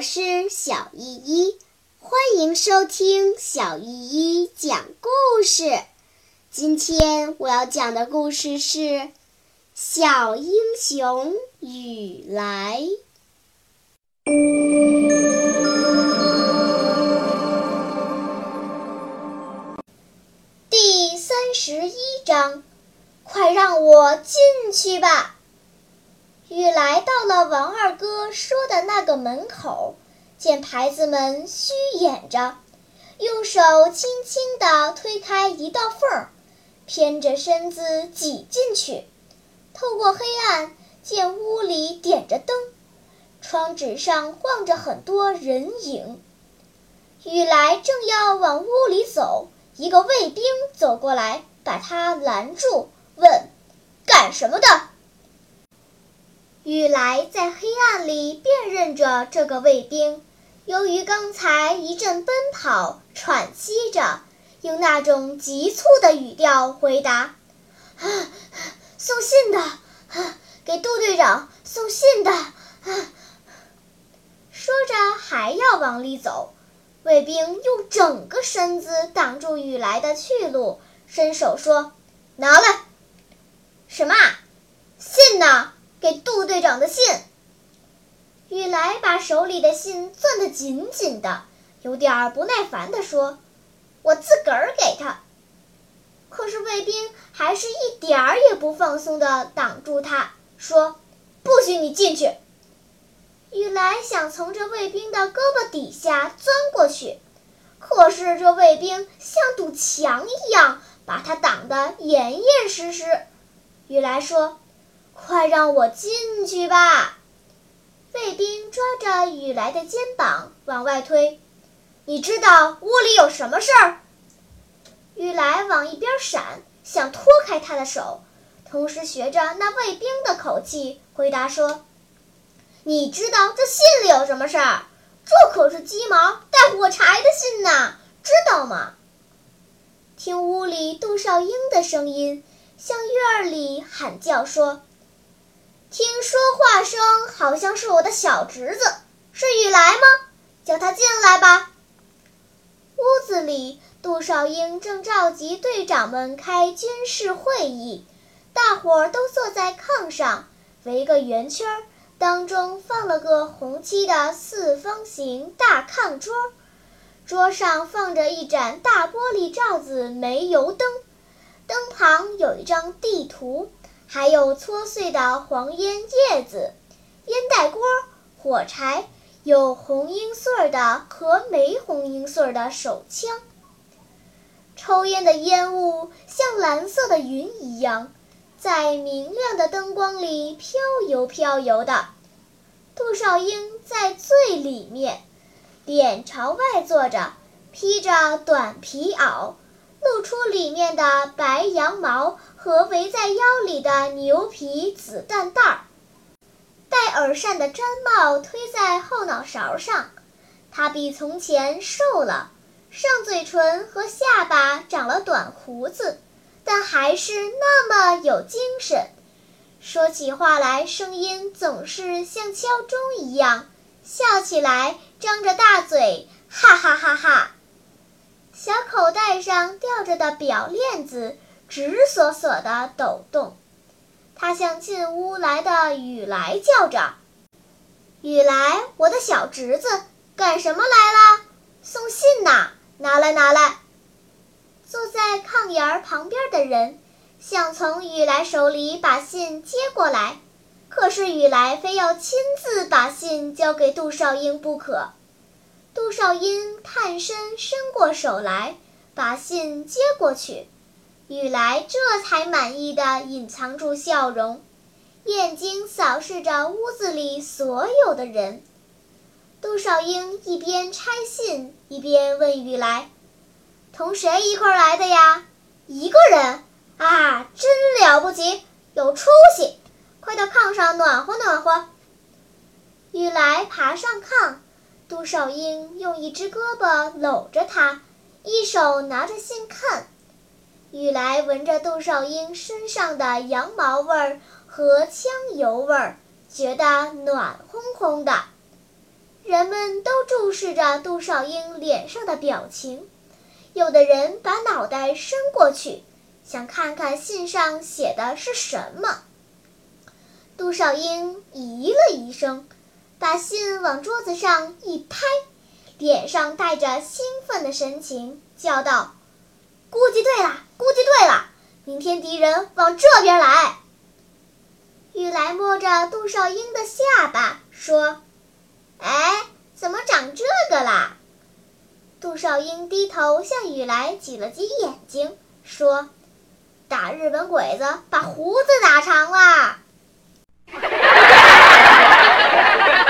我是小依依，欢迎收听小依依讲故事。今天我要讲的故事是《小英雄雨来》第三十一章。快让我进去吧！雨来到了王二说的那个门口，见牌子们虚掩着，用手轻轻地推开一道缝儿，偏着身子挤进去。透过黑暗，见屋里点着灯，窗纸上晃着很多人影。雨来正要往屋里走，一个卫兵走过来，把他拦住。问：“干什么的？”雨来在黑暗里辨认着这个卫兵，由于刚才一阵奔跑，喘息着，用那种急促的语调回答：“啊，送信的，啊，给杜队长送信的。”啊，说着还要往里走，卫兵用整个身子挡住雨来的去路，伸手说：“拿来。”什么？信呢？给杜队长的信。雨来把手里的信攥得紧紧的，有点儿不耐烦地说：“我自个儿给他。”可是卫兵还是一点儿也不放松地挡住他，说：“不许你进去。”雨来想从这卫兵的胳膊底下钻过去，可是这卫兵像堵墙一样，把他挡得严严实实。雨来说：“快让我进去吧！”卫兵抓着雨来的肩膀往外推。“你知道屋里有什么事儿？”雨来往一边闪，想脱开他的手，同时学着那卫兵的口气回答说：“你知道这信里有什么事儿？这可是鸡毛带火柴的信呐，知道吗？”听屋里杜少英的声音。向院里喊叫说：“听说话声好像是我的小侄子，是雨来吗？叫他进来吧。”屋子里，杜少英正召集队长们开军事会议，大伙儿都坐在炕上，围个圆圈，当中放了个红漆的四方形大炕桌，桌上放着一盏大玻璃罩子煤油灯。灯旁有一张地图，还有搓碎的黄烟叶子、烟袋锅、火柴，有红缨穗儿的和没红缨穗儿的手枪。抽烟的烟雾像蓝色的云一样，在明亮的灯光里飘游飘游的。杜少英在最里面，脸朝外坐着，披着短皮袄。露出里面的白羊毛和围在腰里的牛皮子弹袋儿，戴耳扇的毡帽推在后脑勺上。他比从前瘦了，上嘴唇和下巴长了短胡子，但还是那么有精神。说起话来，声音总是像敲钟一样；笑起来，张着大嘴，哈哈哈哈。小口袋上吊着的表链子直索索地抖动，他向进屋来的雨来叫着：“雨来，我的小侄子，干什么来了？送信呐！拿来，拿来！”坐在炕沿儿旁边的人想从雨来手里把信接过来，可是雨来非要亲自把信交给杜少英不可。杜少英探身伸过手来，把信接过去。雨来这才满意的隐藏住笑容，眼睛扫视着屋子里所有的人。杜少英一边拆信，一边问雨来：“同谁一块来的呀？”“一个人。”“啊，真了不起，有出息！快到炕上暖和暖和。”雨来爬上炕。杜少英用一只胳膊搂着他，一手拿着信看。雨来闻着杜少英身上的羊毛味儿和枪油味儿，觉得暖烘烘的。人们都注视着杜少英脸上的表情，有的人把脑袋伸过去，想看看信上写的是什么。杜少英咦了一声，把信往桌子上一拍，脸上带着兴奋的神情，叫道：“估计对了，估计对了！明天敌人往这边来。”雨来摸着杜少英的下巴说：“哎，怎么长这个啦？”杜少英低头向雨来挤了挤眼睛，说：“打日本鬼子把胡子打长了。”